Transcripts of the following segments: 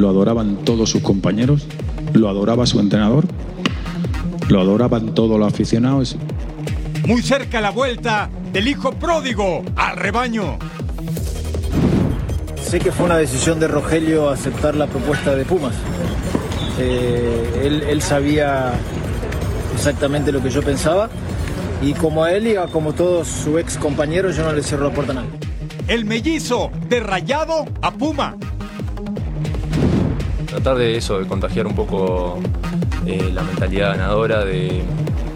Lo adoraban todos sus compañeros, lo adoraba su entrenador, lo adoraban todos los aficionados. Muy cerca la vuelta del hijo pródigo al rebaño. Sé que fue una decisión de Rogelio aceptar la propuesta de Pumas. Eh, él, él sabía exactamente lo que yo pensaba y como a él y a como todos sus ex compañeros yo no le cierro la puerta a nadie. El mellizo de rayado a Puma. Tratar de eso, de contagiar un poco eh, la mentalidad ganadora, de,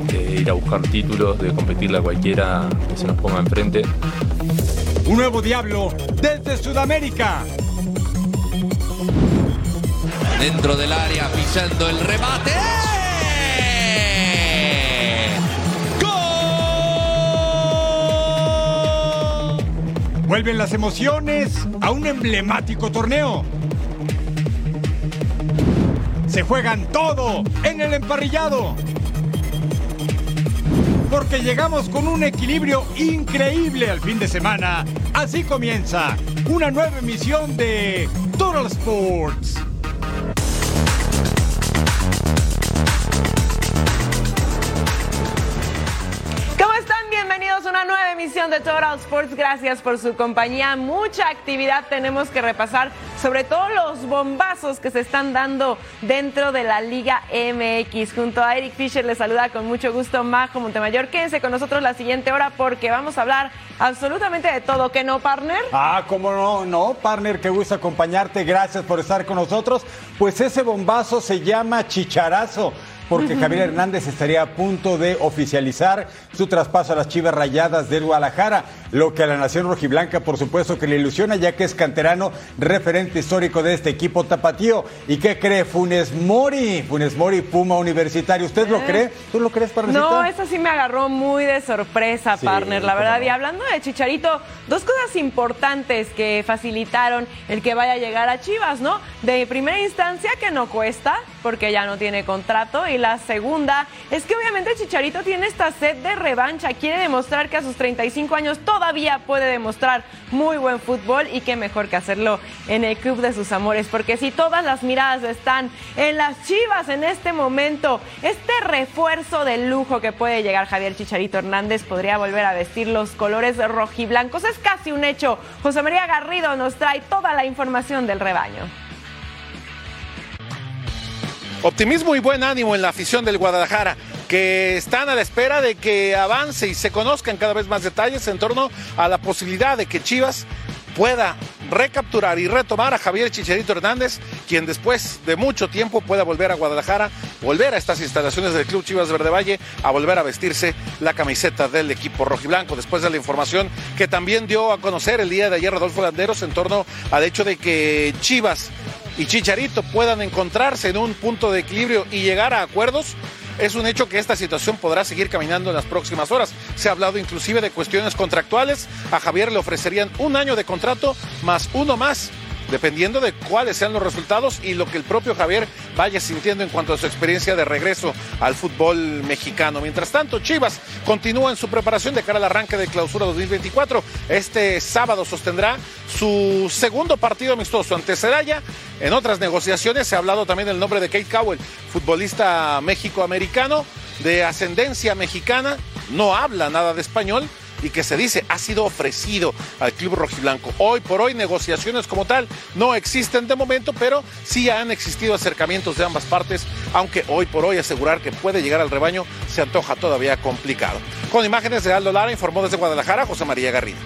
de ir a buscar títulos, de competirle a cualquiera que se nos ponga enfrente. Un nuevo diablo desde Sudamérica. Dentro del área, pisando el remate. Vuelven las emociones a un emblemático torneo. Se juegan todo en el emparrillado. Porque llegamos con un equilibrio increíble al fin de semana. Así comienza una nueva emisión de Total Sports. ¿Cómo están? Bienvenidos a una nueva emisión de Total Sports. Gracias por su compañía. Mucha actividad tenemos que repasar, sobre todo los bombazos que se están dando dentro de la Liga MX. Junto a Eric Fisher les saluda con mucho gusto Majo Montemayor. Quédense con nosotros la siguiente hora porque vamos a hablar absolutamente de todo. ¿Que no, partner? Ah, cómo no, no, partner, qué gusto acompañarte. Gracias por estar con nosotros. Pues ese bombazo se llama chicharazo. Porque Javier Hernández estaría a punto de oficializar su traspaso a las Chivas Rayadas del Guadalajara, lo que a la Nación Rojiblanca, por supuesto, que le ilusiona, ya que es canterano, referente histórico de este equipo tapatío. ¿Y qué cree Funes Mori? Funes Mori, Puma Universitario. ¿Usted lo Eh. cree? ¿Tú lo crees, partnercita? No, eso sí me agarró muy de sorpresa, Sí, partner, la verdad. no. Y hablando de Chicharito, dos cosas importantes que facilitaron el que vaya a llegar a Chivas, ¿no? De primera instancia, que no cuesta, porque ya no tiene contrato. Y la segunda es que obviamente Chicharito tiene esta sed de revancha. Quiere demostrar que a sus 35 años todavía puede demostrar muy buen fútbol y qué mejor que hacerlo en el club de sus amores. Porque si todas las miradas están en las Chivas en este momento, este refuerzo de lujo que puede llegar Javier Chicharito Hernández podría volver a vestir los colores rojiblancos. Es casi un hecho. José María Garrido nos trae toda la información del rebaño. Optimismo y buen ánimo en la afición del Guadalajara, que están a la espera de que avance y se conozcan cada vez más detalles en torno a la posibilidad de que Chivas pueda recapturar y retomar a Javier Chicharito Hernández, quien después de mucho tiempo pueda volver a Guadalajara, volver a estas instalaciones del Club Chivas Verde Valle, a volver a vestirse la camiseta del equipo rojiblanco, después de la información que también dio a conocer el día de ayer Rodolfo Landeros en torno al hecho de que Chivas y Chicharito puedan encontrarse en un punto de equilibrio y llegar a acuerdos, es un hecho que esta situación podrá seguir caminando en las próximas horas. Se ha hablado inclusive de cuestiones contractuales. A Javier le ofrecerían un año de contrato más uno más dependiendo de cuáles sean los resultados y lo que el propio Javier vaya sintiendo en cuanto a su experiencia de regreso al fútbol mexicano. Mientras tanto, Chivas continúa en su preparación de cara al arranque de clausura 2024. Este sábado sostendrá su segundo partido amistoso ante Celaya. En otras negociaciones se ha hablado también del nombre de Kate Cowell, futbolista méxico-americano de ascendencia mexicana, no habla nada de español y que se dice ha sido ofrecido al club rojiblanco. Hoy por hoy negociaciones como tal no existen de momento, pero sí han existido acercamientos de ambas partes, aunque hoy por hoy asegurar que puede llegar al rebaño se antoja todavía complicado. Con imágenes de Aldo Lara informó desde Guadalajara José María Garrido.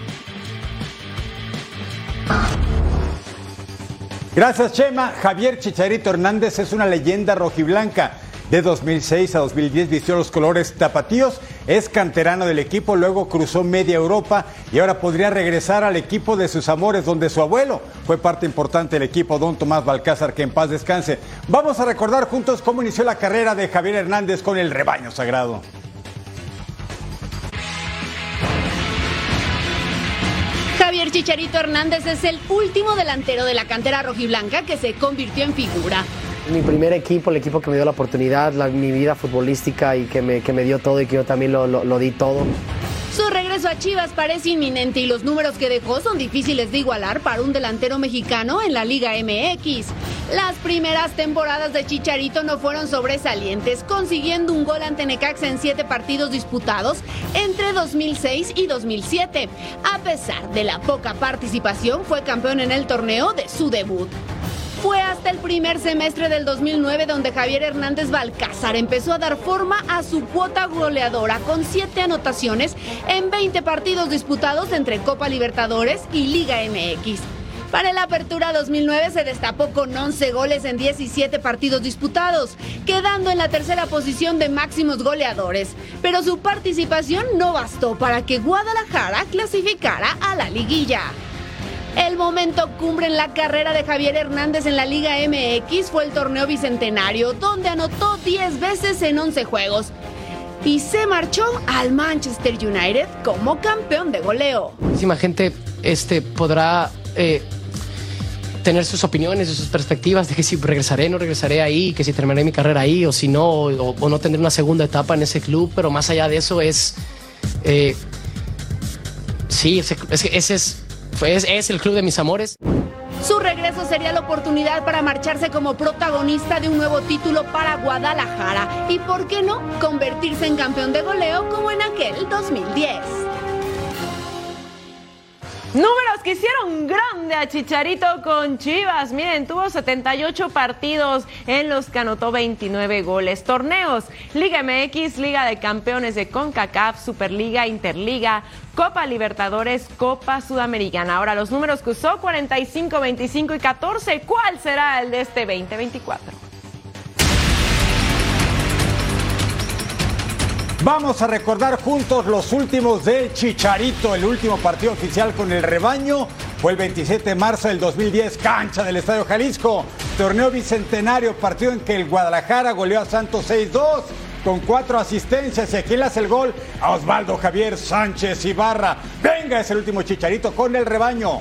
Gracias, Chema. Javier Chicharito Hernández es una leyenda rojiblanca. De 2006 a 2010 vistió los colores tapatíos, es canterano del equipo, luego cruzó media Europa y ahora podría regresar al equipo de sus amores, donde su abuelo fue parte importante del equipo, don Tomás Balcázar, que en paz descanse. Vamos a recordar juntos cómo inició la carrera de Javier Hernández con el rebaño sagrado. Javier Chicharito Hernández es el último delantero de la cantera rojiblanca que se convirtió en figura. Mi primer equipo, el equipo que me dio la oportunidad, la, mi vida futbolística y que me, que me, dio todo y que yo también lo, lo, lo di todo. Su regreso a Chivas parece inminente y los números que dejó son difíciles de igualar para un delantero mexicano en la Liga MX. Las primeras temporadas de Chicharito no fueron sobresalientes, consiguiendo un gol ante Necaxa en siete partidos disputados entre 2006 y 2007. A pesar de la poca participación, fue campeón en el torneo de su debut. Fue hasta el primer semestre del 2009 donde Javier Hernández Balcázar empezó a dar forma a su cuota goleadora con siete anotaciones en 20 partidos disputados entre Copa Libertadores y Liga MX. Para la apertura 2009 se destapó con 11 goles en 17 partidos disputados, quedando en la tercera posición de máximos goleadores. Pero su participación no bastó para que Guadalajara clasificara a la liguilla. El momento cumbre en la carrera de Javier Hernández en la Liga MX fue el torneo bicentenario, donde anotó 10 veces en 11 juegos. Y se marchó al Manchester United como campeón de goleo. Muchísima gente este, podrá eh, tener sus opiniones y sus perspectivas de que si regresaré, no regresaré ahí, que si terminaré mi carrera ahí o si no, o, no tendré una segunda etapa en ese club, pero más allá de eso es... Eh, sí, ese es es, es el club de mis amores. Su regreso sería la oportunidad para marcharse como protagonista de un nuevo título para Guadalajara y, ¿por qué no?, convertirse en campeón de goleo como en aquel 2010. Números que hicieron grande a Chicharito con Chivas. Miren, tuvo 78 partidos en los que anotó 29 goles. Torneos, Liga MX, Liga de Campeones de CONCACAF, Superliga, Interliga, Copa Libertadores, Copa Sudamericana. Ahora los números que usó, 45, 25 y 14. ¿Cuál será el de este 2024? Vamos a recordar juntos los últimos del Chicharito. El último partido oficial con el rebaño fue el 27 de marzo del 2010, cancha del Estadio Jalisco. Torneo bicentenario, partido en que el Guadalajara goleó a Santos 6-2 con cuatro asistencias. Y aquí le hace el gol a Osvaldo Javier Sánchez Ibarra. Venga, es el último Chicharito con el rebaño.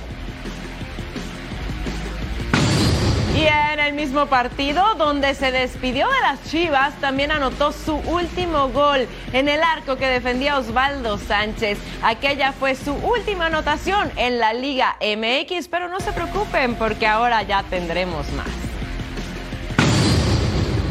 Y en el mismo partido donde se despidió de las Chivas, también anotó su último gol en el arco que defendía Osvaldo Sánchez. Aquella fue su última anotación en la Liga MX, pero no se preocupen porque ahora ya tendremos más.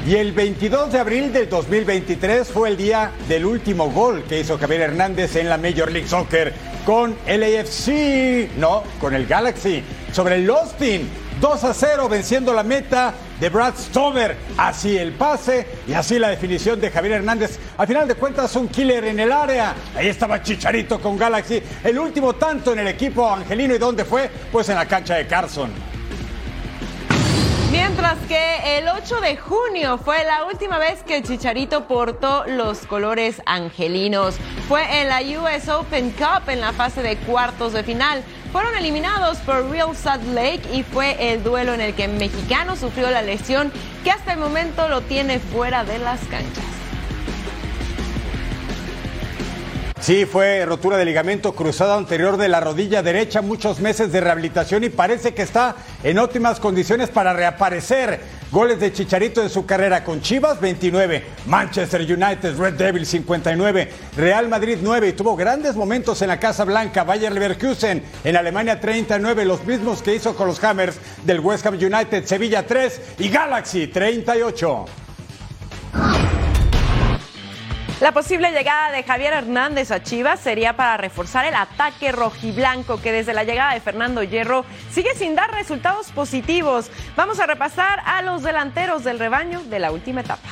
Y el 22 de abril del 2023 fue el día del último gol que hizo Javier Hernández en la Major League Soccer con el AFC, no, con el Galaxy, sobre el Austin. 2 a 0 venciendo la meta de Brad Stover. Así el pase y así la definición de Javier Hernández. Al final de cuentas, un killer en el área. Ahí estaba Chicharito con Galaxy. El último tanto en el equipo angelino. ¿Y dónde fue? Pues en la cancha de Carson. Mientras que el 8 de junio fue la última vez que Chicharito portó los colores angelinos. Fue en la US Open Cup en la fase de cuartos de final. Fueron eliminados por Real Salt Lake y fue el duelo en el que el mexicano sufrió la lesión que hasta el momento lo tiene fuera de las canchas. Sí, fue rotura de ligamento cruzado anterior de la rodilla derecha, muchos meses de rehabilitación y parece que está en óptimas condiciones para reaparecer. Goles de Chicharito en su carrera con Chivas 29, Manchester United, Red Devil 59, Real Madrid 9 y tuvo grandes momentos en la Casa Blanca, Bayer Leverkusen en Alemania 39, los mismos que hizo con los Hammers del West Ham United, Sevilla 3 y Galaxy 38. La posible llegada de Javier Hernández a Chivas sería para reforzar el ataque rojiblanco que desde la llegada de Fernando Hierro sigue sin dar resultados positivos. Vamos a repasar a los delanteros del rebaño de la última etapa.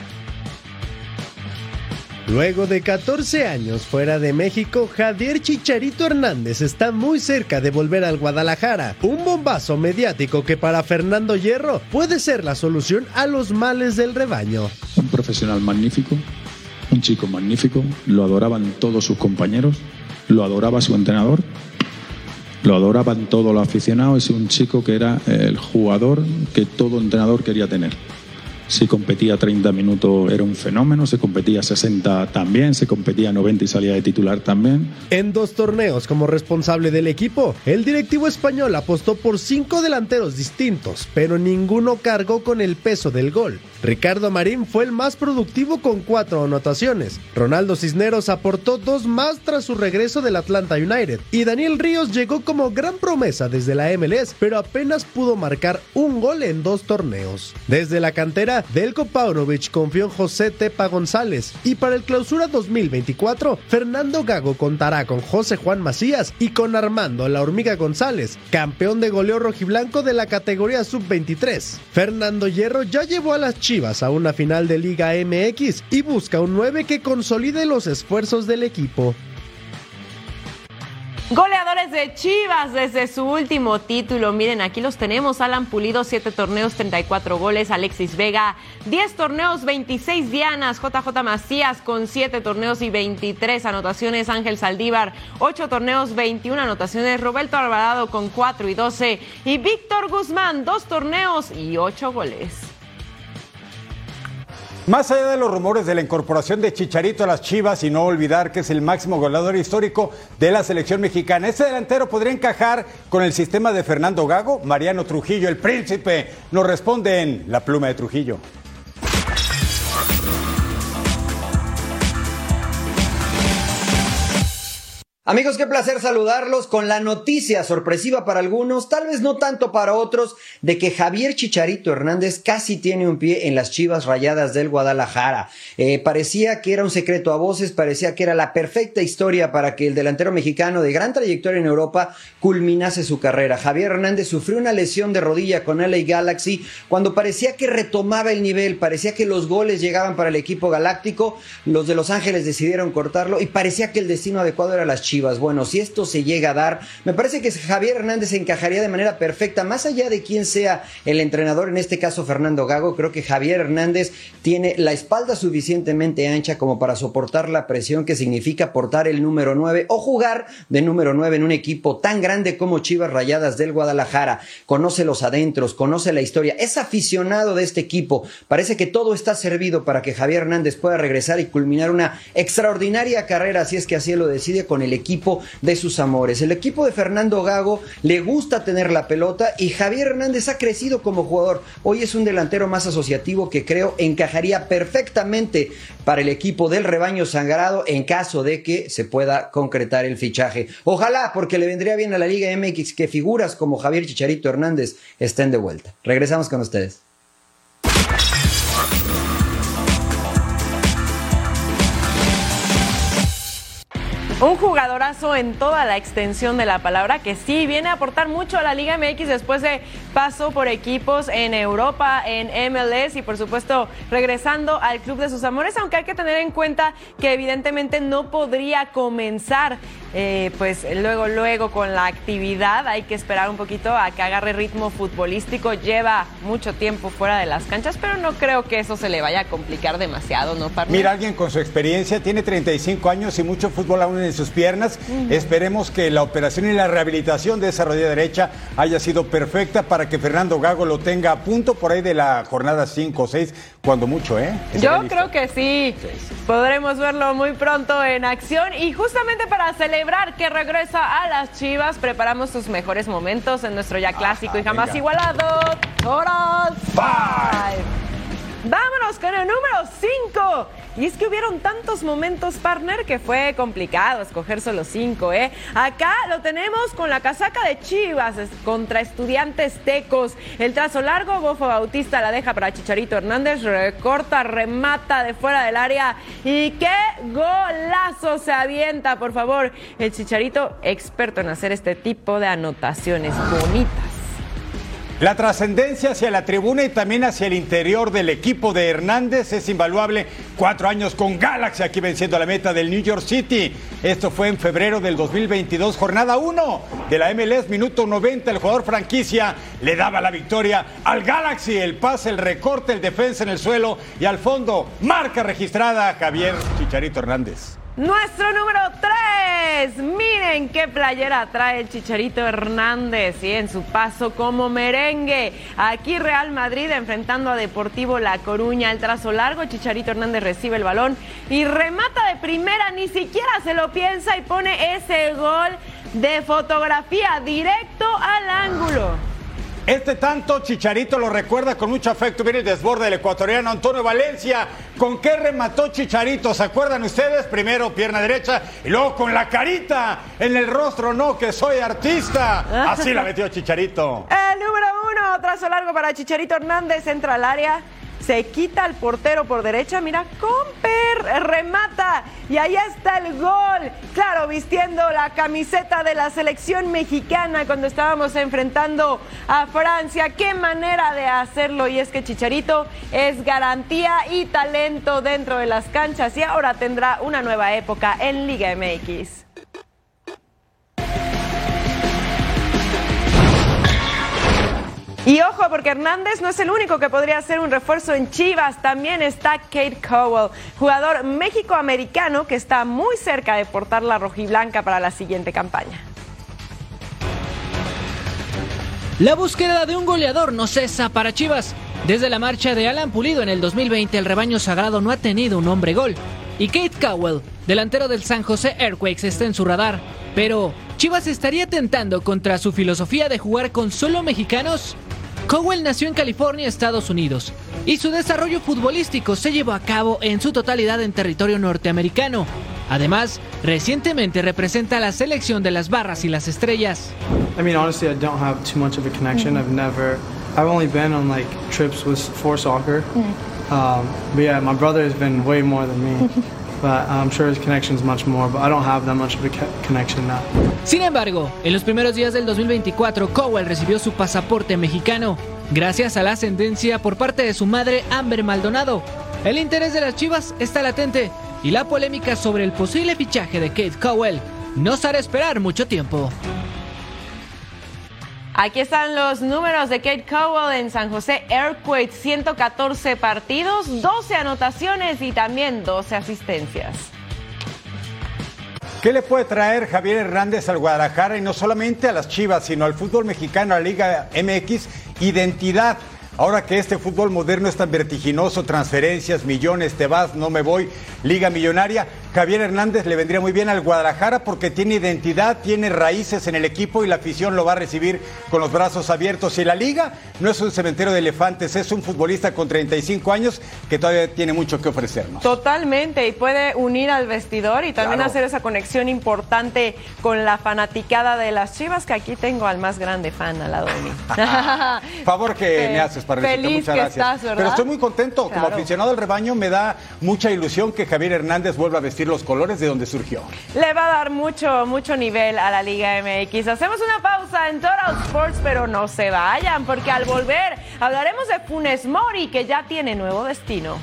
Luego de 14 años fuera de México, Javier Chicharito Hernández está muy cerca de volver al Guadalajara. Un bombazo mediático que para Fernando Hierro puede ser la solución a los males del rebaño. Un profesional magnífico, un chico magnífico, lo adoraban todos sus compañeros, lo adoraba su entrenador, lo adoraban todos los aficionados, es un chico que era el jugador que todo entrenador quería tener. Si competía 30 minutos era un fenómeno, se competía 60 también, se competía 90 y salía de titular también. En dos torneos como responsable del equipo, el directivo español apostó por cinco delanteros distintos, pero ninguno cargó con el peso del gol. Ricardo Marín fue el más productivo con cuatro anotaciones. Ronaldo Cisneros aportó dos más tras su regreso del Atlanta United. Y Daniel Ríos llegó como gran promesa desde la MLS, pero apenas pudo marcar un gol en dos torneos. Desde la cantera, Delko Paunovic confió en José Tepa González. Y para el clausura 2024, Fernando Gago contará con José Juan Macías y con Armando La Hormiga González, campeón de goleo rojiblanco de la categoría sub-23. Fernando Hierro ya llevó a las chicas Chivas a una final de Liga MX y busca un 9 que consolide los esfuerzos del equipo. Goleadores de Chivas desde su último título. Miren, aquí los tenemos. Alan Pulido, 7 torneos, 34 goles. Alexis Vega, 10 torneos, 26 dianas. JJ Macías con 7 torneos y 23 anotaciones. Ángel Saldívar, 8 torneos, 21 anotaciones. Roberto Alvarado con 4 y 12. Y Víctor Guzmán, 2 torneos y 8 goles. Más allá de los rumores de la incorporación de Chicharito a las Chivas y no olvidar que es el máximo goleador histórico de la selección mexicana, este delantero podría encajar con el sistema de Fernando Gago, Mariano Trujillo, el príncipe, nos responde en La Pluma de Trujillo. Amigos, qué placer saludarlos con la noticia sorpresiva para algunos, tal vez no tanto para otros, de que Javier Chicharito Hernández casi tiene un pie en las chivas rayadas del Guadalajara. Eh, parecía que era un secreto a voces, parecía que era la perfecta historia para que el delantero mexicano de gran trayectoria en Europa culminase su carrera. Javier Hernández sufrió una lesión de rodilla con LA Galaxy cuando parecía que retomaba el nivel, parecía que los goles llegaban para el equipo galáctico, los de Los Ángeles decidieron cortarlo y parecía que el destino adecuado era las chivas bueno, si esto se llega a dar, me parece que Javier Hernández encajaría de manera perfecta, más allá de quién sea el entrenador, en este caso Fernando Gago, creo que Javier Hernández tiene la espalda suficientemente ancha como para soportar la presión que significa portar el número 9 o jugar de número 9 en un equipo tan grande como Chivas Rayadas del Guadalajara. Conoce los adentros, conoce la historia, es aficionado de este equipo. Parece que todo está servido para que Javier Hernández pueda regresar y culminar una extraordinaria carrera, si es que así lo decide, con el equipo equipo de sus amores. El equipo de Fernando Gago le gusta tener la pelota y Javier Hernández ha crecido como jugador. Hoy es un delantero más asociativo que creo encajaría perfectamente para el equipo del rebaño sangrado en caso de que se pueda concretar el fichaje. Ojalá, porque le vendría bien a la Liga MX que figuras como Javier Chicharito Hernández estén de vuelta. Regresamos con ustedes. Un jugadorazo en toda la extensión de la palabra que sí viene a aportar mucho a la Liga MX después de paso por equipos en Europa, en MLS y por supuesto regresando al club de sus amores, aunque hay que tener en cuenta que evidentemente no podría comenzar eh, pues luego, luego con la actividad. Hay que esperar un poquito a que agarre ritmo futbolístico. Lleva mucho tiempo fuera de las canchas, pero no creo que eso se le vaya a complicar demasiado, ¿no, Mira, alguien con su experiencia, tiene 35 años y mucho fútbol aún en sus piernas. Esperemos que la operación y la rehabilitación de esa rodilla derecha haya sido perfecta para que Fernando Gago lo tenga a punto por ahí de la jornada 5 o 6, cuando mucho, ¿eh? Yo creo que sí. Podremos verlo muy pronto en acción y justamente para celebrar que regresa a las Chivas, preparamos sus mejores momentos en nuestro ya clásico y jamás igualado. Toros Five. Vámonos con el número 5. Y es que hubieron tantos momentos, partner, que fue complicado escoger solo cinco, ¿eh? Acá lo tenemos con la casaca de Chivas contra estudiantes tecos. El trazo largo, Bofo Bautista la deja para Chicharito Hernández, recorta, remata de fuera del área. Y qué golazo se avienta, por favor. El Chicharito, experto en hacer este tipo de anotaciones bonitas. La trascendencia hacia la tribuna y también hacia el interior del equipo de Hernández es invaluable. Cuatro años con Galaxy aquí venciendo la meta del New York City. Esto fue en febrero del 2022, jornada 1 de la MLS, minuto 90. El jugador franquicia le daba la victoria al Galaxy. El pase, el recorte, el defensa en el suelo y al fondo, marca registrada Javier Chicharito Hernández. Nuestro número 3. Miren qué playera trae el Chicharito Hernández y en su paso como merengue. Aquí Real Madrid enfrentando a Deportivo La Coruña. El trazo largo, Chicharito Hernández recibe el balón y remata de primera. Ni siquiera se lo piensa y pone ese gol de fotografía directo al ángulo. Este tanto Chicharito lo recuerda con mucho afecto. Viene el desborde del ecuatoriano Antonio Valencia. ¿Con qué remató Chicharito? ¿Se acuerdan ustedes? Primero pierna derecha y luego con la carita en el rostro. No, que soy artista. Así la metió Chicharito. El número uno, trazo largo para Chicharito Hernández. Entra al área se quita al portero por derecha, mira, Comper remata y ahí está el gol. Claro, vistiendo la camiseta de la selección mexicana cuando estábamos enfrentando a Francia. Qué manera de hacerlo y es que Chicharito es garantía y talento dentro de las canchas y ahora tendrá una nueva época en Liga MX. Y ojo, porque Hernández no es el único que podría ser un refuerzo en Chivas. También está Kate Cowell, jugador méxico-americano que está muy cerca de portar la rojiblanca para la siguiente campaña. La búsqueda de un goleador no cesa para Chivas. Desde la marcha de Alan Pulido en el 2020, el rebaño sagrado no ha tenido un hombre gol. Y Kate Cowell, delantero del San José Earthquakes, está en su radar. Pero, ¿Chivas estaría tentando contra su filosofía de jugar con solo mexicanos? Cowell nació en California, Estados Unidos, y su desarrollo futbolístico se llevó a cabo en su totalidad en territorio norteamericano. Además, recientemente representa a la selección de las barras y las estrellas. I mean, honestly, I don't have too much of a connection. I've never, I've only been on like trips with for soccer. Um, but yeah, my brother has been way more than me. But I'm sure his connection's much more, but I don't have that much of a connection now. Sin embargo, en los primeros días del 2024, Cowell recibió su pasaporte mexicano, gracias a la ascendencia por parte de su madre Amber Maldonado. El interés de las Chivas está latente y la polémica sobre el posible fichaje de Kate Cowell nos hará esperar mucho tiempo. Aquí están los números de Kate Cowell en San José Earthquake, 114 partidos, 12 anotaciones y también 12 asistencias. ¿Qué le puede traer Javier Hernández al Guadalajara y no solamente a las Chivas, sino al fútbol mexicano, a la Liga MX? Identidad. Ahora que este fútbol moderno es tan vertiginoso, transferencias, millones, te vas, no me voy, liga millonaria, Javier Hernández le vendría muy bien al Guadalajara porque tiene identidad, tiene raíces en el equipo y la afición lo va a recibir con los brazos abiertos. Y la liga no es un cementerio de elefantes, es un futbolista con 35 años que todavía tiene mucho que ofrecernos. Totalmente, y puede unir al vestidor y también hacer esa conexión importante con la fanaticada de las Chivas, que aquí tengo al más grande fan al lado de mí. Favor que me haces para Feliz muchas que gracias. estás, ¿verdad? Pero estoy muy contento, como aficionado al rebaño me da mucha ilusión que Javier Hernández vuelva a vestir los colores de donde surgió. Le va a dar mucho, mucho nivel a la Liga MX. Hacemos una pausa en Total Sports, pero no se vayan, porque al volver hablaremos de Funes Mori, que ya tiene nuevo destino.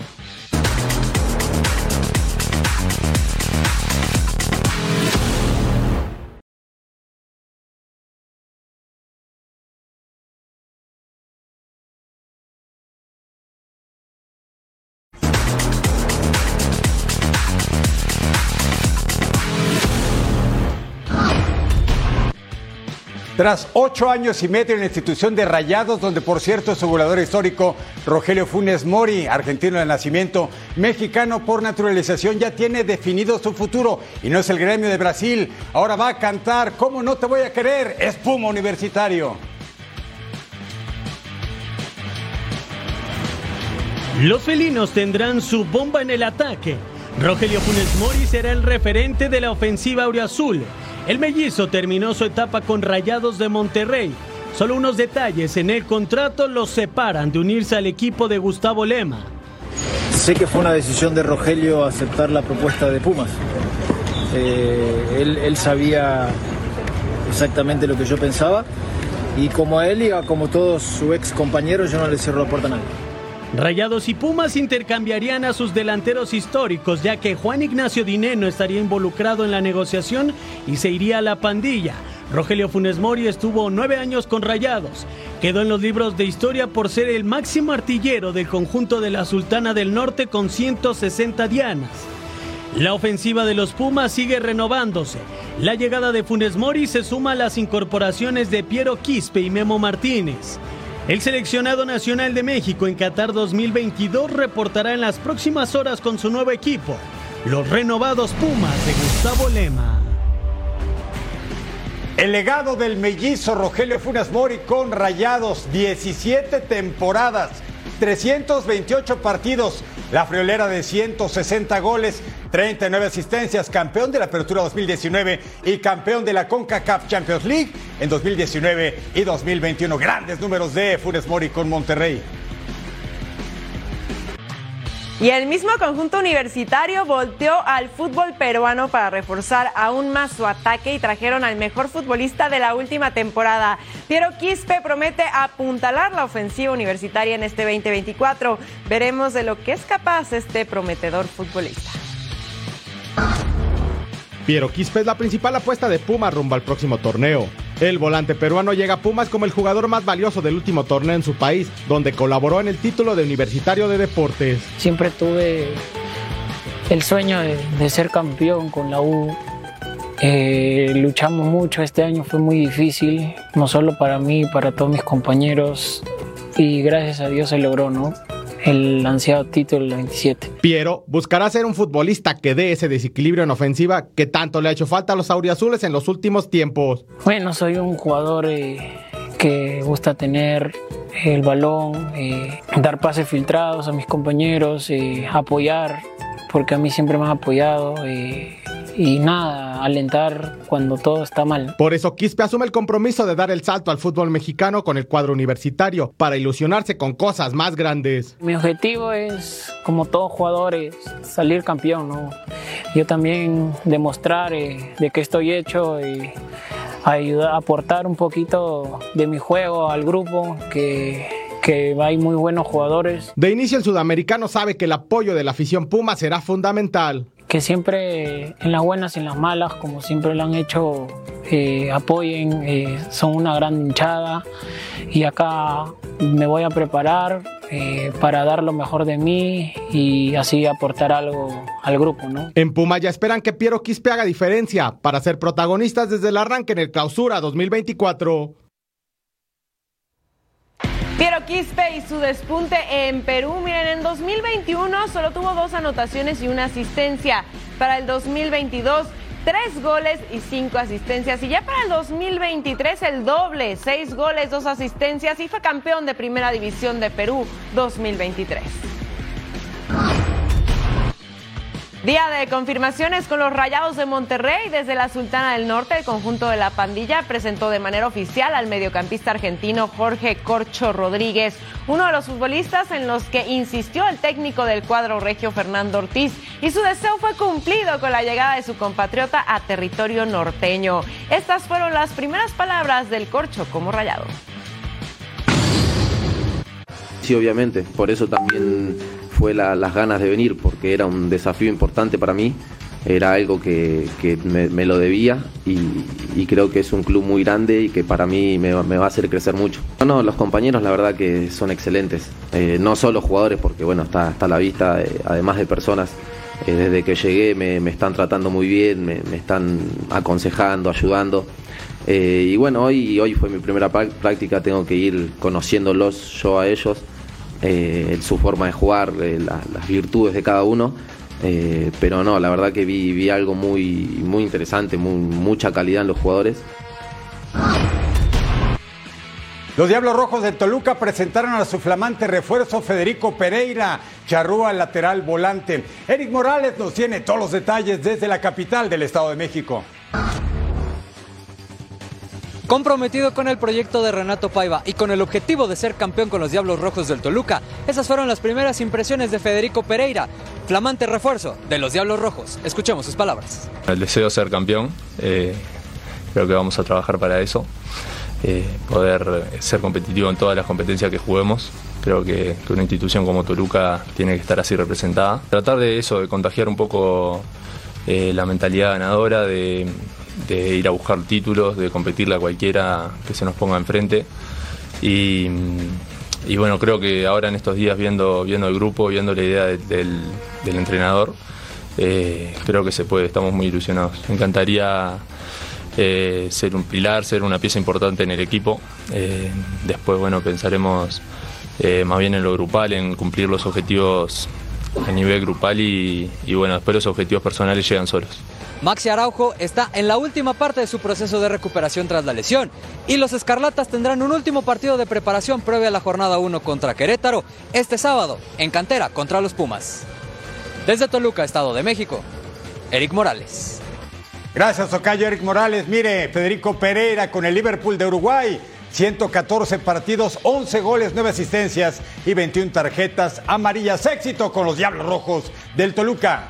Tras ocho años y medio en la institución de Rayados, donde por cierto su goleador histórico Rogelio Funes Mori, argentino de nacimiento, mexicano por naturalización, ya tiene definido su futuro y no es el gremio de Brasil. Ahora va a cantar ¿Cómo no te voy a querer? Espuma Universitario. Los felinos tendrán su bomba en el ataque. Rogelio Funes Mori será el referente de la ofensiva auriazul. El mellizo terminó su etapa con Rayados de Monterrey. Solo unos detalles en el contrato los separan de unirse al equipo de Gustavo Lema. Sé que fue una decisión de Rogelio aceptar la propuesta de Pumas. Eh, él, él sabía exactamente lo que yo pensaba y como a él y a como todos sus ex compañeros yo no le cierro la puerta a nadie. Rayados y Pumas intercambiarían a sus delanteros históricos, ya que Juan Ignacio Dineno estaría involucrado en la negociación y se iría a la pandilla. Rogelio Funes Mori estuvo nueve años con Rayados. Quedó en los libros de historia por ser el máximo artillero del conjunto de la Sultana del Norte con 160 dianas. La ofensiva de los Pumas sigue renovándose. La llegada de Funes Mori se suma a las incorporaciones de Piero Quispe y Memo Martínez. El seleccionado nacional de México en Qatar 2022 reportará en las próximas horas con su nuevo equipo, los renovados Pumas de Gustavo Lema. El legado del mellizo Rogelio Funes Mori con Rayados, 17 temporadas, 328 partidos, la friolera de 160 goles, 39 asistencias, campeón de la Apertura 2019 y campeón de la CONCACAF Champions League en 2019 y 2021. Grandes números de Funes Mori con Monterrey. Y el mismo conjunto universitario volteó al fútbol peruano para reforzar aún más su ataque y trajeron al mejor futbolista de la última temporada. Piero Quispe promete apuntalar la ofensiva universitaria en este 2024. Veremos de lo que es capaz este prometedor futbolista. Piero Quispe es la principal apuesta de Pumas rumbo al próximo torneo. El volante peruano llega a Pumas como el jugador más valioso del último torneo en su país, donde colaboró en el título de Universitario de Deportes. Siempre tuve el sueño de, ser campeón con la U. Eh, luchamos mucho, este año fue muy difícil, no solo para mí, para todos mis compañeros, y gracias a Dios se logró, ¿no? El ansiado título del 27. Piero buscará ser un futbolista que dé ese desequilibrio en ofensiva que tanto le ha hecho falta a los auriazules en los últimos tiempos. Bueno, soy un jugador eh, que gusta tener el balón, eh, dar pases filtrados a mis compañeros, eh, apoyar, porque a mí siempre me han apoyado y nada, alentar cuando todo está mal. Por eso Quispe asume el compromiso de dar el salto al fútbol mexicano con el cuadro universitario para ilusionarse con cosas más grandes. Mi objetivo es, como todos jugadores, salir campeón, ¿no? Yo también demostrar eh, de qué estoy hecho y ayudar, aportar un poquito de mi juego al grupo que que hay muy buenos jugadores. De inicio el sudamericano sabe que el apoyo de la afición Puma será fundamental que siempre en las buenas y en las malas, como siempre lo han hecho, eh, apoyen, eh, son una gran hinchada y acá me voy a preparar eh, para dar lo mejor de mí y así aportar algo al grupo. ¿no? En Puma ya esperan que Piero Quispe haga diferencia para ser protagonistas desde el arranque en el clausura 2024. Piero Quispe y su despunte en Perú. Miren, en 2021 solo tuvo dos anotaciones y una asistencia. Para el 2022, tres goles y cinco asistencias. Y ya para el 2023, el doble, seis goles, dos asistencias. Y fue campeón de Primera División de Perú 2023. Día de confirmaciones con los Rayados de Monterrey. Desde la Sultana del Norte, el conjunto de la pandilla presentó de manera oficial al mediocampista argentino Jorge Corcho Rodríguez, uno de los futbolistas en los que insistió el técnico del cuadro regio Fernando Ortiz. Y su deseo fue cumplido con la llegada de su compatriota a territorio norteño. Estas fueron las primeras palabras del Corcho como Rayado. Sí, obviamente. Por eso también fue las ganas de venir, porque era un desafío importante para mí, era algo que, me, lo debía y, creo que es un club muy grande y que para mí me, va a hacer crecer mucho. No, los compañeros la verdad que son excelentes, eh, no solo jugadores, porque bueno, está, está a la vista, eh, además de personas. Eh, desde que llegué me, están tratando muy bien, me, están aconsejando, ayudando. y bueno, hoy, hoy fue mi primera práctica, tengo que ir conociéndolos yo a ellos eh, su forma de jugar, eh, las virtudes de cada uno. Eh, pero no, la verdad que vi, algo muy, muy interesante, mucha calidad en los jugadores. Los Diablos Rojos de Toluca presentaron a su flamante refuerzo Federico Pereira, charrúa lateral volante. Eric Morales nos tiene todos los detalles desde la capital del Estado de México. Comprometido con el proyecto de Renato Paiva y con el objetivo de ser campeón con los Diablos Rojos del Toluca, esas fueron las primeras impresiones de Federico Pereira, flamante refuerzo de los Diablos Rojos. Escuchemos sus palabras. El deseo de ser campeón, eh, creo que vamos a trabajar para eso, eh, poder ser competitivo en todas las competencias que juguemos. Creo que, una institución como Toluca tiene que estar así representada. Tratar de eso, de contagiar un poco eh, la mentalidad ganadora, de, de ir a buscar títulos, de competirle a cualquiera que se nos ponga enfrente. Y, bueno, creo que ahora en estos días viendo, viendo el grupo, viendo la idea de- del, entrenador, eh, creo que se puede, estamos muy ilusionados. Me encantaría eh, ser un pilar, ser una pieza importante en el equipo. Eh, después, bueno, pensaremos más bien en lo grupal, en cumplir los objetivos a nivel grupal y, y bueno, después los objetivos personales llegan solos. Maxi Araujo está en la última parte de su proceso de recuperación tras la lesión y los Escarlatas tendrán un último partido de preparación previa a la jornada 1 contra Querétaro este sábado en cantera contra los Pumas. Desde Toluca, Estado de México, Eric Morales. Gracias, Tocayo Eric Morales. Mire, Federico Pereira con el Liverpool de Uruguay. 114 partidos, 11 goles, 9 asistencias y 21 tarjetas amarillas. Éxito con los Diablos Rojos del Toluca.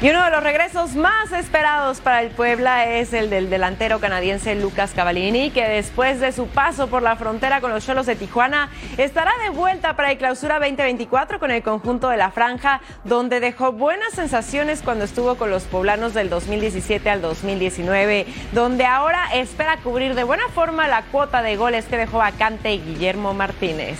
Y uno de los regresos más esperados para el Puebla es el del delantero canadiense Lucas Cavallini, que después de su paso por la frontera con los Cholos de Tijuana, estará de vuelta para el clausura 2024 con el conjunto de la Franja, donde dejó buenas sensaciones cuando estuvo con los poblanos del 2017 al 2019, donde ahora espera cubrir de buena forma la cuota de goles que dejó vacante Guillermo Martínez.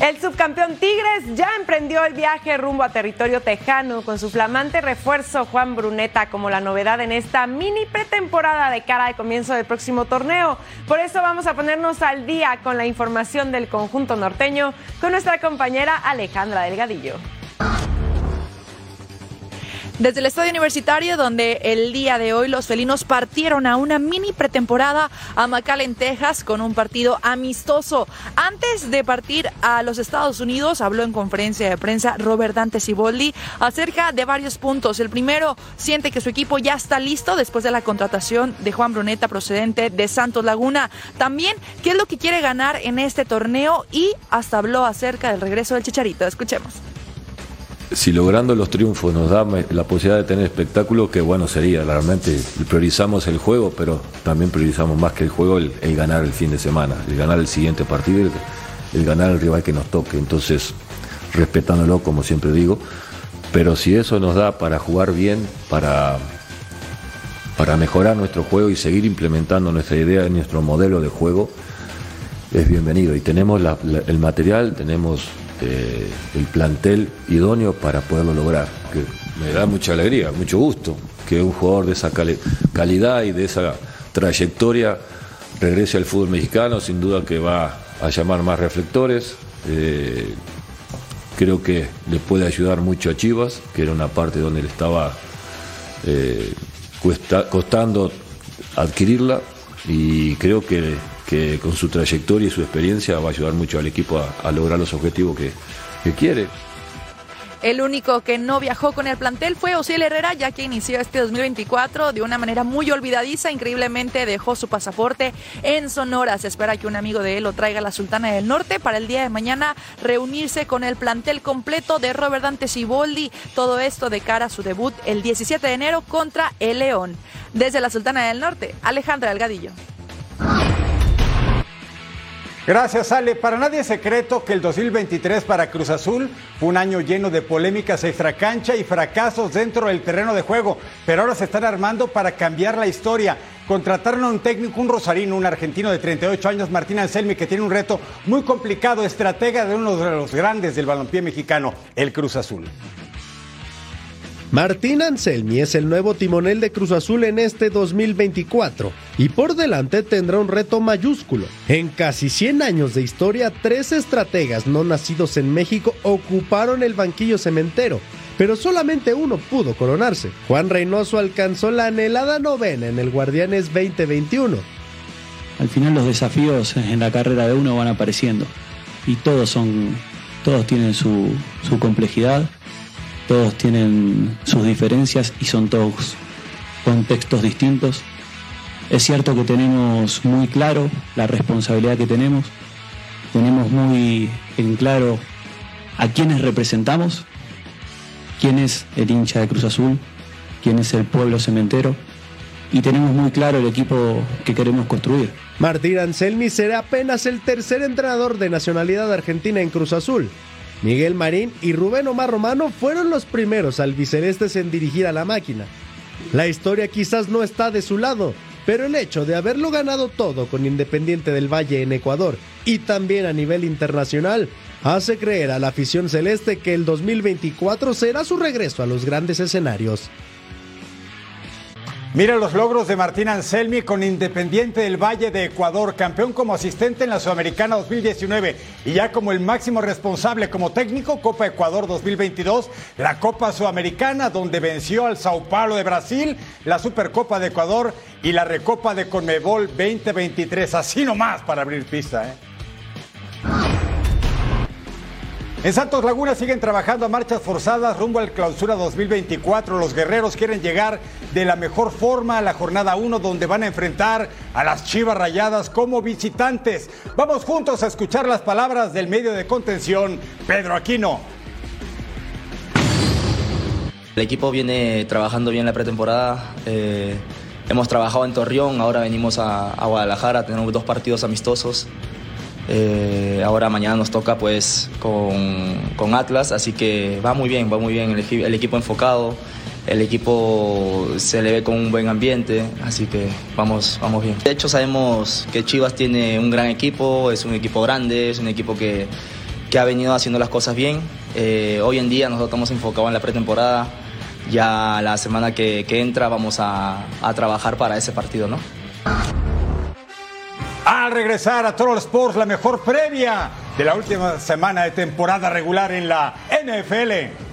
El subcampeón Tigres ya emprendió el viaje rumbo a territorio tejano con su flamante refuerzo Juan Bruneta como la novedad en esta mini pretemporada de cara al comienzo del próximo torneo. Por eso vamos a ponernos al día con la información del conjunto norteño con nuestra compañera Alejandra Delgadillo. Desde el estadio universitario, donde el día de hoy los felinos partieron a una mini pretemporada a McAllen, Texas, con un partido amistoso. Antes de partir a los Estados Unidos, habló en conferencia de prensa Robert Dante Siboldi acerca de varios puntos. El primero, siente que su equipo ya está listo después de la contratación de Juan Bruneta procedente de Santos Laguna. También, qué es lo que quiere ganar en este torneo y hasta habló acerca del regreso del Chicharito. Escuchemos. Si logrando los triunfos nos da la posibilidad de tener espectáculo, que bueno sería, realmente priorizamos el juego, pero también priorizamos más que el juego el, ganar el fin de semana, el ganar el siguiente partido, el, ganar el rival que nos toque. Entonces, respetándolo, como siempre digo, pero si eso nos da para jugar bien, para, para mejorar nuestro juego y seguir implementando nuestra idea, nuestro modelo de juego, es bienvenido. Y tenemos el material, tenemos eh, el plantel idóneo para poderlo lograr. Que me da mucha alegría, mucho gusto que un jugador de esa cali- calidad y de esa trayectoria regrese al fútbol mexicano. Sin duda que va a llamar más reflectores. Eh, creo que le puede ayudar mucho a Chivas, que era una parte donde le estaba eh, costando adquirirla y creo que, que con su trayectoria y su experiencia va a ayudar mucho al equipo a, lograr los objetivos que, que quiere. El único que no viajó con el plantel fue Osiel Herrera, ya que inició este 2024 de una manera muy olvidadiza. Increíblemente dejó su pasaporte en Sonora. Se espera que un amigo de él lo traiga a la Sultana del Norte para el día de mañana reunirse con el plantel completo de Robert Dante Siboldi. Todo esto de cara a su debut el 17 de enero contra el León. Desde la Sultana del Norte, Alejandra Delgadillo. Gracias, Ale. Para nadie es secreto que el 2023 para Cruz Azul fue un año lleno de polémicas extracancha y fracasos dentro del terreno de juego, pero ahora se están armando para cambiar la historia. Contrataron a un técnico, un rosarino, un argentino de 38 años, Martín Anselmi, que tiene un reto muy complicado, estratega de uno de los grandes del balompié mexicano, el Cruz Azul. Martín Anselmi es el nuevo timonel de Cruz Azul en este 2024 y por delante tendrá un reto mayúsculo. En casi 100 años de historia, tres estrategas no nacidos en México ocuparon el banquillo cementero, pero solamente uno pudo coronarse. Juan Reynoso alcanzó la anhelada novena en el Guardianes 2021. Al final los desafíos en la carrera de uno van apareciendo y todos son, todos tienen su, su complejidad, todos tienen sus diferencias y son todos contextos distintos. Es cierto que tenemos muy claro la responsabilidad que tenemos, tenemos muy en claro a quienes representamos, quién es el hincha de Cruz Azul, quién es el pueblo cementero y tenemos muy claro el equipo que queremos construir. Martín Anselmi será apenas el tercer entrenador de nacionalidad argentina en Cruz Azul. Miguel Marín y Rubén Omar Romano fueron los primeros albicelestes en dirigir a la máquina. La historia quizás no está de su lado, pero el hecho de haberlo ganado todo con Independiente del Valle en Ecuador y también a nivel internacional hace creer a la afición celeste que el 2024 será su regreso a los grandes escenarios. Mira los logros de Martín Anselmi con Independiente del Valle de Ecuador, campeón como asistente en la Sudamericana 2019 y ya como el máximo responsable como técnico Copa Ecuador 2022, la Copa Sudamericana donde venció al Sao Paulo de Brasil, la Supercopa de Ecuador y la Recopa de Conmebol 2023. Así nomás para abrir pista. ¿eh? En Santos Laguna siguen trabajando a marchas forzadas rumbo al clausura 2024. Los guerreros quieren llegar de la mejor forma a la jornada 1 donde van a enfrentar a las Chivas Rayadas como visitantes. Vamos juntos a escuchar las palabras del medio de contención, Pedro Aquino. El equipo viene trabajando bien la pretemporada. Eh, hemos trabajado en Torreón, ahora venimos a, a Guadalajara, tenemos dos partidos amistosos. Eh, ahora mañana nos toca pues con, con, Atlas, así que va muy bien, va muy bien el, el, equipo enfocado, el equipo se le ve con un buen ambiente, así que vamos, vamos bien. De hecho sabemos que Chivas tiene un gran equipo, es un equipo grande, es un equipo que, que ha venido haciendo las cosas bien. Eh, hoy en día nosotros estamos enfocados en la pretemporada, ya la semana que, que entra vamos a, a trabajar para ese partido, ¿no? Al regresar a Troll Sports, la mejor previa de la última semana de temporada regular en la NFL.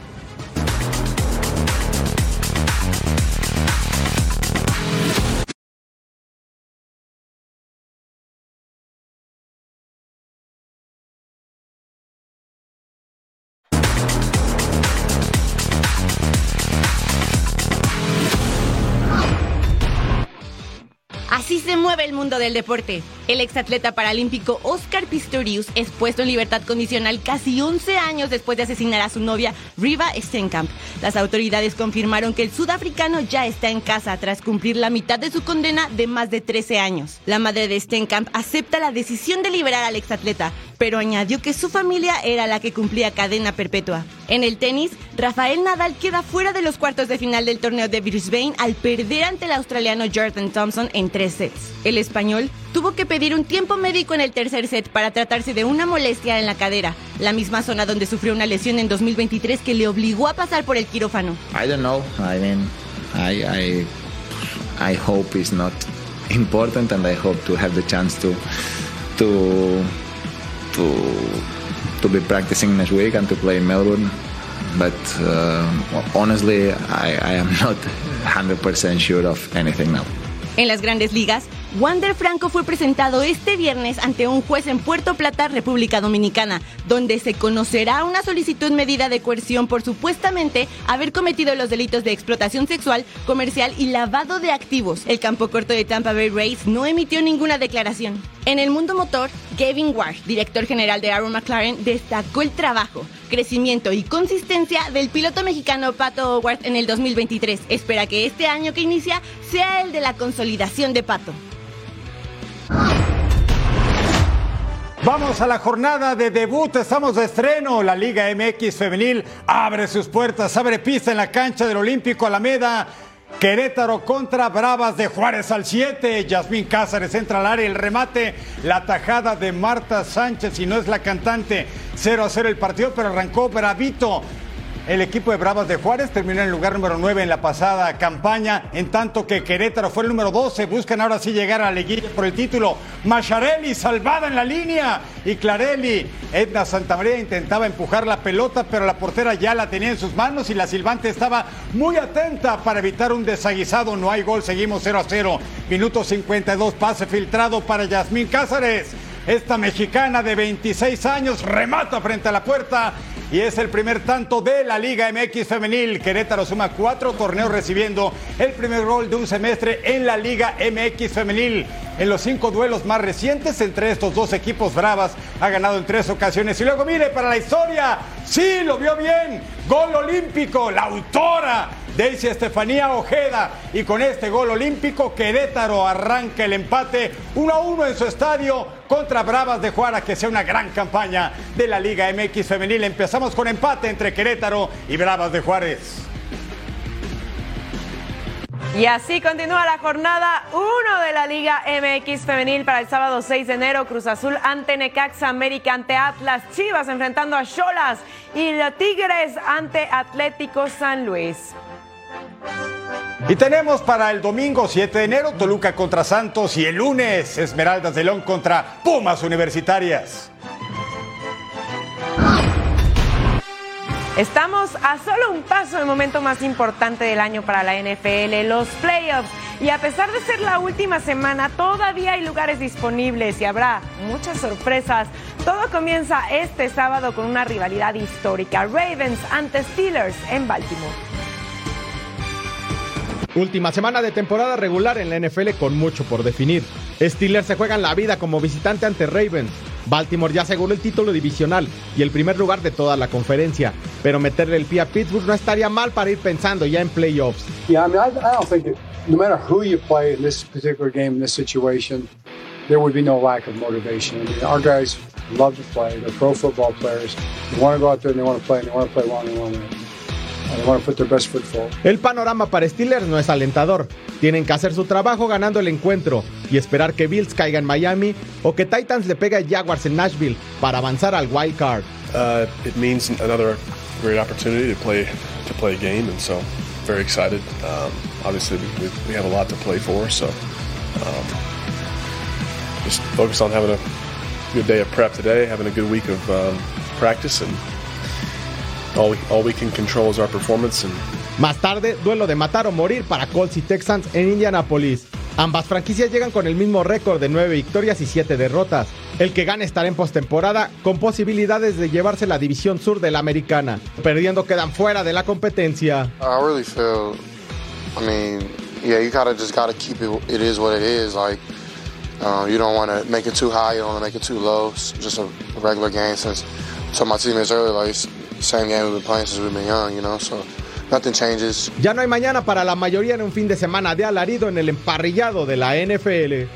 Así se mueve el mundo del deporte. El exatleta paralímpico Oscar Pistorius es puesto en libertad condicional casi 11 años después de asesinar a su novia Riva Stenkamp. Las autoridades confirmaron que el sudafricano ya está en casa tras cumplir la mitad de su condena de más de 13 años. La madre de Stenkamp acepta la decisión de liberar al exatleta, pero añadió que su familia era la que cumplía cadena perpetua. En el tenis, Rafael Nadal queda fuera de los cuartos de final del torneo de Brisbane al perder ante el australiano Jordan Thompson en tres sets. El español tuvo que pedir un tiempo médico en el tercer set para tratarse de una molestia en la cadera, la misma zona donde sufrió una lesión en 2023 que le obligó a pasar por el quirófano. I don't know. I mean, I I I hope it's not important and I hope to have the chance to to to to be practicing next week and to play in Melbourne. But uh, honestly, I, I am not 100% sure of anything now. En las grandes ligas, Wander Franco fue presentado este viernes ante un juez en Puerto Plata, República Dominicana, donde se conocerá una solicitud medida de coerción por supuestamente haber cometido los delitos de explotación sexual, comercial y lavado de activos. El campo corto de Tampa Bay Rays no emitió ninguna declaración. En el mundo motor, Kevin Ward, director general de Aaron McLaren, destacó el trabajo, crecimiento y consistencia del piloto mexicano Pato Howard en el 2023. Espera que este año que inicia sea el de la consolidación de Pato. Vamos a la jornada de debut, estamos de estreno. La Liga MX Femenil abre sus puertas, abre pista en la cancha del Olímpico Alameda. Querétaro contra Bravas de Juárez al 7. Yasmín Cázares entra al área, el remate, la tajada de Marta Sánchez y no es la cantante. 0 a 0 el partido, pero arrancó Bravito. El equipo de Bravas de Juárez terminó en el lugar número 9 en la pasada campaña, en tanto que Querétaro fue el número 12. Buscan ahora sí llegar a la liguilla por el título. Macharelli salvada en la línea y Clarelli. Edna Santamaría intentaba empujar la pelota, pero la portera ya la tenía en sus manos y la silbante estaba muy atenta para evitar un desaguisado. No hay gol, seguimos 0 a 0. Minuto 52, pase filtrado para Yasmín Cázares. Esta mexicana de 26 años remata frente a la puerta y es el primer tanto de la Liga MX femenil. Querétaro suma cuatro torneos recibiendo el primer gol de un semestre en la Liga MX femenil. En los cinco duelos más recientes entre estos dos equipos bravas ha ganado en tres ocasiones. Y luego mire para la historia, sí, lo vio bien, gol olímpico, la autora Daisy Estefanía Ojeda. Y con este gol olímpico, Querétaro arranca el empate 1 a 1 en su estadio contra Bravas de Juárez, que sea una gran campaña de la Liga MX Femenil. Empezamos con empate entre Querétaro y Bravas de Juárez. Y así continúa la jornada 1 de la Liga MX femenil para el sábado 6 de enero. Cruz Azul ante Necaxa América ante Atlas Chivas enfrentando a Cholas y la Tigres ante Atlético San Luis. Y tenemos para el domingo 7 de enero Toluca contra Santos y el lunes Esmeraldas de León contra Pumas Universitarias. Estamos a solo un paso del momento más importante del año para la NFL, los playoffs. Y a pesar de ser la última semana, todavía hay lugares disponibles y habrá muchas sorpresas. Todo comienza este sábado con una rivalidad histórica, Ravens ante Steelers en Baltimore. Última semana de temporada regular en la NFL con mucho por definir. Steelers se juegan la vida como visitante ante Ravens. Baltimore ya aseguró el título divisional y el primer lugar de toda la conferencia, pero meterle el pie a Pittsburgh no estaría mal para ir pensando ya en playoffs. Yeah, I mean, I, I don't think it, no matter who you play in this particular game, in this situation, there would be no lack of motivation. I mean, our guys love to play. They're pro football players. They want to go out there and they want to play, and they want to play long and long. El panorama para Steelers no es alentador. Tienen que hacer su trabajo ganando el encuentro y esperar que Bills caiga en Miami o que Titans le pegue a Jaguars en Nashville para avanzar al wild card. Uh, it means another great opportunity to play to play a game, and so very excited. Um, obviously, we, we have a lot to play for, so um, just focus on having a good day of prep today, having a good week of um, practice, and all we, all we can control is our performance. And Más tarde, duelo de matar o morir para Colts y Texans en Indianapolis. Ambas franquicias llegan con el mismo récord de 9 victorias y 7 derrotas. El que gane estará en postemporada con posibilidades de llevarse la división sur de la americana. Perdiendo quedan fuera de la competencia. I really feel, I mean, yeah, you gotta just gotta keep it. It is what it is. Like, uh, you don't want to make it too high. You don't want to make it too low. It's just a regular game. Since so my teammates earlier, like same game we've been playing since we've been young. You know, so nothing changes. Ya no hay mañana para la mayoría en un fin de semana de alarido en el emparrillado de la NFL.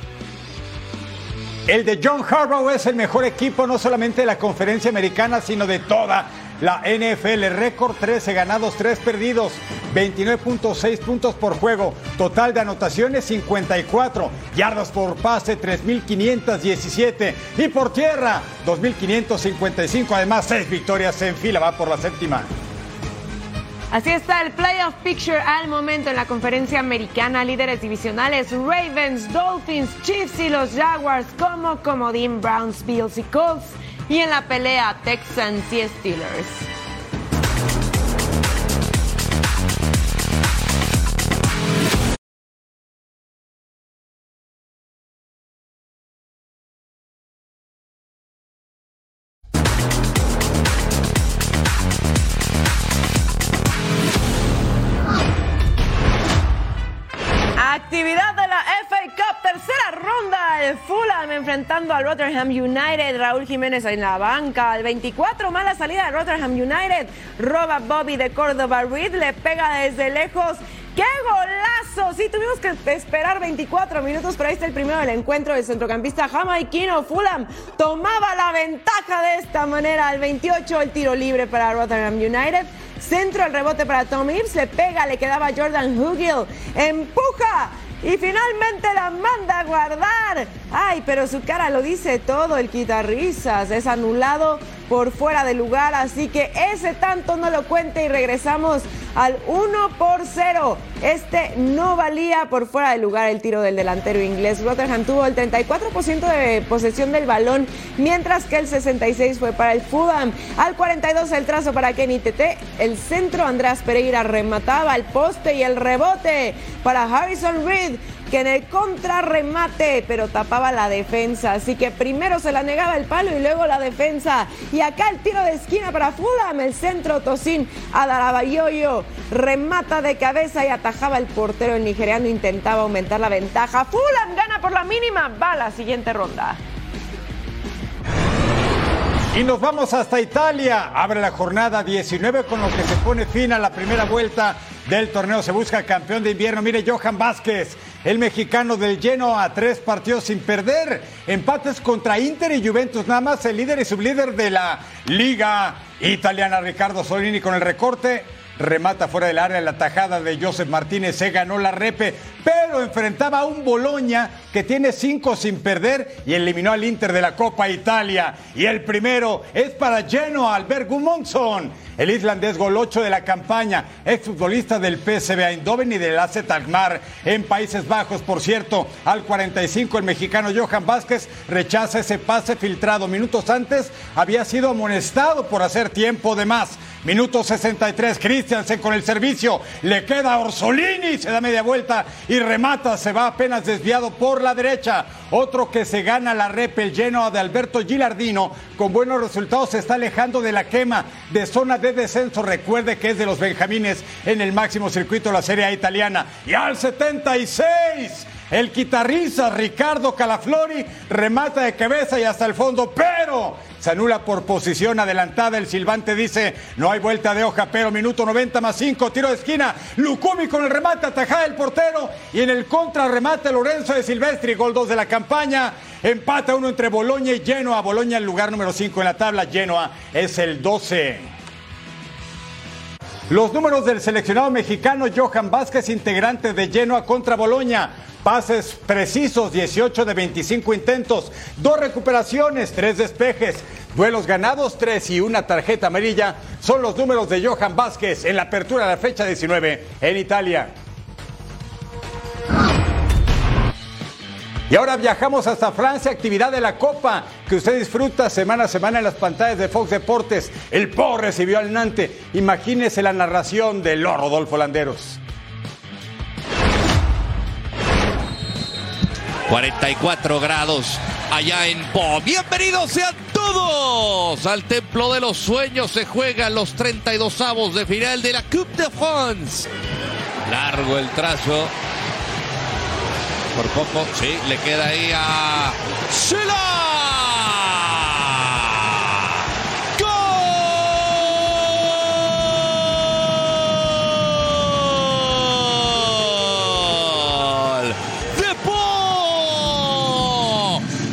El de John Harbaugh es el mejor equipo no solamente de la conferencia americana, sino de toda la NFL. Récord 13 ganados, 3 perdidos, 29.6 puntos por juego. Total de anotaciones 54. Yardas por pase 3.517. Y por tierra 2.555. Además, 6 victorias en fila. Va por la séptima. Así está el playoff picture al momento en la conferencia americana. Líderes divisionales Ravens, Dolphins, Chiefs y los Jaguars como comodín Browns, Bills y Colts. Y en la pelea Texans y Steelers. Enfrentando al Rotterdam United. Raúl Jiménez en la banca. El 24, mala salida de Rotterdam United. Roba Bobby de Córdoba. Reed le pega desde lejos. ¡Qué golazo! Sí, tuvimos que esperar 24 minutos, pero ahí está el primero del encuentro del centrocampista jamaiquino. Fulham tomaba la ventaja de esta manera. Al 28, el tiro libre para Rotterdam United. Centro el rebote para Tom Hibbs, le pega, le quedaba Jordan Hugill, empuja y finalmente la manda a guardar. Ay, pero su cara lo dice todo, el quitarrisas es anulado por fuera de lugar, así que ese tanto no lo cuente y regresamos al 1 por 0. Este no valía por fuera de lugar el tiro del delantero inglés. Rotherham tuvo el 34% de posesión del balón, mientras que el 66 fue para el Fulham. Al 42 el trazo para Kenny Tete. El centro Andrés Pereira remataba el poste y el rebote para Harrison Reed que en el contrarremate, pero tapaba la defensa. Así que primero se la negaba el palo y luego la defensa. Y acá el tiro de esquina para Fulham, el centro Tosin Adarabayoyo remata de cabeza y atajaba el portero. El nigeriano intentaba aumentar la ventaja. Fulham gana por la mínima, va a la siguiente ronda. Y nos vamos hasta Italia. Abre la jornada 19 con lo que se pone fin a la primera vuelta del torneo. Se busca el campeón de invierno. Mire, Johan Vázquez, el mexicano del lleno a tres partidos sin perder. Empates contra Inter y Juventus. Nada más el líder y sublíder de la liga italiana, Ricardo Solini, con el recorte remata fuera del área la tajada de Joseph Martínez, se ganó la repe, pero enfrentaba a un Boloña que tiene cinco sin perder y eliminó al Inter de la Copa Italia. Y el primero es para Genoa, Albert Gudmundsson, el islandés gol 8 de la campaña, exfutbolista del PSV Eindhoven y del AZ Alkmaar en Países Bajos. Por cierto, al 45 el mexicano Johan Vázquez rechaza ese pase filtrado. Minutos antes había sido amonestado por hacer tiempo de más. Minuto 63, Christiansen con el servicio, le queda Orsolini, se da media vuelta y remata, se va apenas desviado por la derecha. Otro que se gana la rep, el lleno de Alberto Gilardino, con buenos resultados se está alejando de la quema de zona de descenso. Recuerde que es de los Benjamines en el máximo circuito de la Serie A italiana. Y al 76. El guitarrista Ricardo Calaflori remata de cabeza y hasta el fondo, pero se anula por posición adelantada. El silbante dice: No hay vuelta de hoja, pero minuto 90 más 5, tiro de esquina. Lucumi con el remate, atajada el portero. Y en el contrarremate, Lorenzo de Silvestri, gol 2 de la campaña. Empata uno entre Boloña y Genoa. Boloña, el lugar número 5 en la tabla. Genoa es el 12. Los números del seleccionado mexicano Johan Vázquez, integrante de Genoa contra Boloña. Pases precisos, 18 de 25 intentos, dos recuperaciones, tres despejes, duelos ganados, tres y una tarjeta amarilla. Son los números de Johan Vázquez en la apertura de la fecha 19 en Italia. Y ahora viajamos hasta Francia, actividad de la Copa, que usted disfruta semana a semana en las pantallas de Fox Deportes. El Po recibió al Nantes. Imagínese la narración de los Rodolfo Landeros. 44 grados allá en Po. Bienvenidos sean todos al Templo de los Sueños. Se juegan los 32 avos de final de la Coupe de France. Largo el trazo. Por poco, sí, le queda ahí a Sela. ¡Gol! ¡De Po!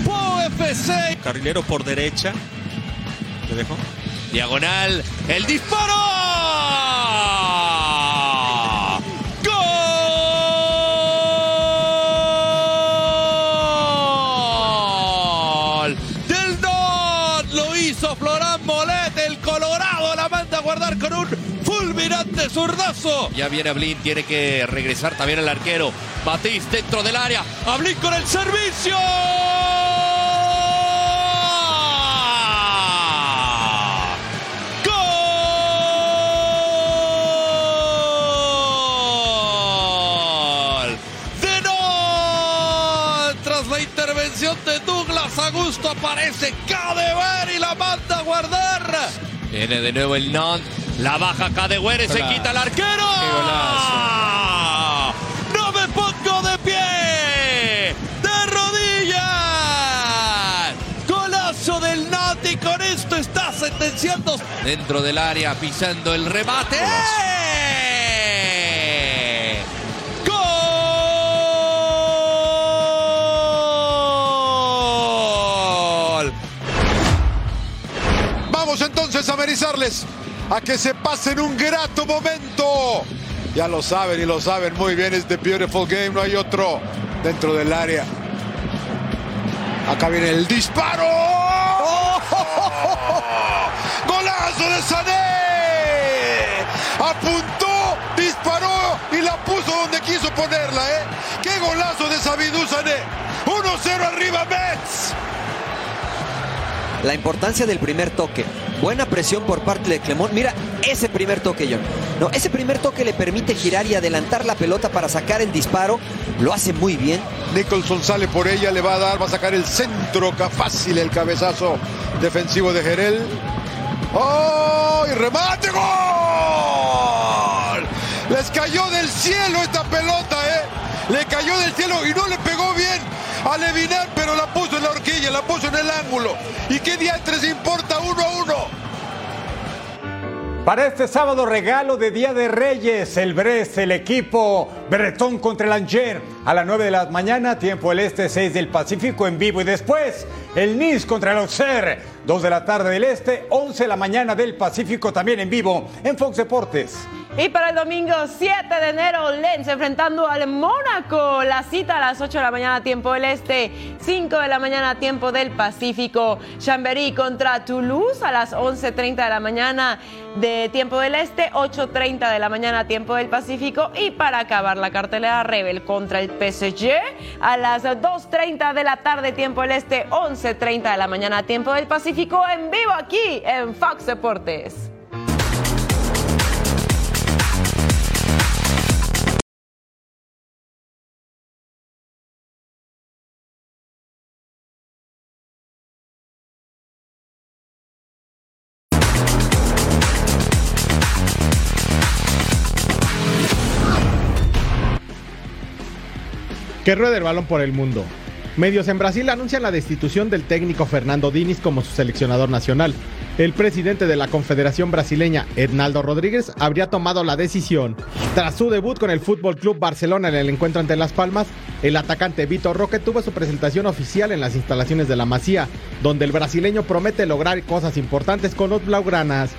Po FC. Carrilero por derecha. ¿Le dejo? Diagonal. El disparo. Con un fulminante zurdazo. Ya viene Ablin. Tiene que regresar también el arquero. Batís dentro del área. Ablin con el servicio. De No. Tras la intervención de Douglas Augusto aparece Cadever y la manda a guardar. Viene de nuevo el Non. La baja Cadever, se quita el arquero. ¡No me pongo de pie! ¡De rodillas! Golazo del Nati. Con esto está sentenciando dentro del área, pisando el remate. ¡Gol! Vamos entonces a amenizarles, a que se pasen un grato momento. Ya lo saben y lo saben muy bien, es The Beautiful Game, no hay otro dentro del área. Acá viene el disparo. golazo de Sané! Apuntó, disparó y la puso donde quiso ponerla, ¿eh? ¡Qué golazo de Sabidou Sané! 1-0 arriba Mets. La importancia del primer toque. Buena presión por parte de Clemón. Mira ese primer toque, John. No, ese primer toque le permite girar y adelantar la pelota para sacar el disparo. Lo hace muy bien. Nicholson sale por ella, le va a dar, va a sacar el centro, fácil el cabezazo defensivo de Gerel. ¡Oh! ¡Y remate! ¡Gol! Les cayó del cielo esta pelota, ¿eh? Le cayó del cielo y no le pegó bien a Levinar, pero la puso en la horquilla, la puso en el ángulo. ¿Y qué diantres importa uno a uno? Para este sábado regalo de Día de Reyes, el Brest, el equipo Bretón contra el Angers a las 9 de la mañana, tiempo el este, 6 del Pacífico en vivo y después el Nice contra el Auxerre, 2 de la tarde del este, 11 de la mañana del Pacífico también en vivo en Fox Deportes. Y para el domingo 7 de enero, Lens enfrentando al Mónaco. La cita a las 8 de la mañana, tiempo del Este, 5 de la mañana, tiempo del Pacífico. Chambéry contra Toulouse a las 11.30 de la mañana de tiempo del Este, 8.30 de la mañana, tiempo del Pacífico. Y para acabar la cartelera, Rebel contra el PSG a las 2.30 de la tarde, tiempo del Este, 11.30 de la mañana, tiempo del Pacífico, en vivo aquí en Fox Deportes. Que ruede el balón por el mundo. Medios en Brasil anuncian la destitución del técnico Fernando Diniz como su seleccionador nacional. El presidente de la Confederación Brasileña, Ednaldo Rodríguez, habría tomado la decisión. Tras su debut con el Fútbol Club Barcelona en el encuentro ante Las Palmas, el atacante Vitor Roque tuvo su presentación oficial en las instalaciones de la Masía, donde el brasileño promete lograr cosas importantes con los blaugranas.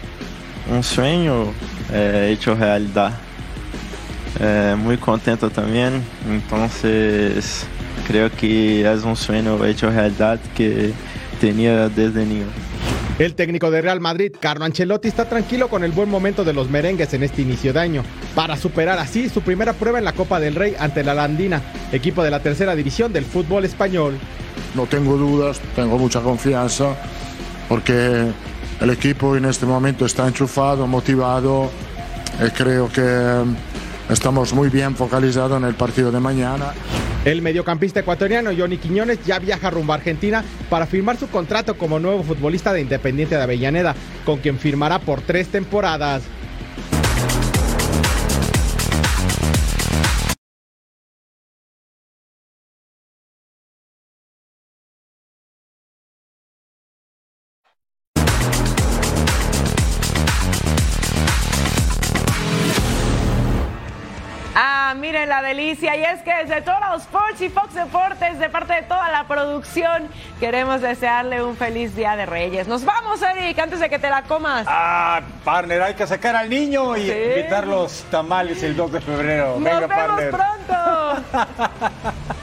Un sueño eh, hecho realidad. Eh, muy contento también, entonces creo que es un sueño hecho realidad que tenía desde niño. El técnico de Real Madrid, Carlo Ancelotti, está tranquilo con el buen momento de los merengues en este inicio de año, para superar así su primera prueba en la Copa del Rey ante la Landina, equipo de la tercera división del fútbol español. No tengo dudas, tengo mucha confianza, porque el equipo en este momento está enchufado, motivado, y creo que estamos muy bien focalizados en el partido de mañana. El mediocampista ecuatoriano Johnny Quiñones ya viaja rumbo a Argentina para firmar su contrato como nuevo futbolista de Independiente de Avellaneda, con quien firmará por tres temporadas. Delicia. Y es que desde Total Sports y Fox Deportes, de parte de toda la producción, queremos desearle un feliz Día de Reyes. Nos vamos, Eric, antes de que te la comas. Ah, partner, hay que sacar al niño y Sí. invitar los tamales el 2 de febrero. Nos Venga, vemos partner. pronto.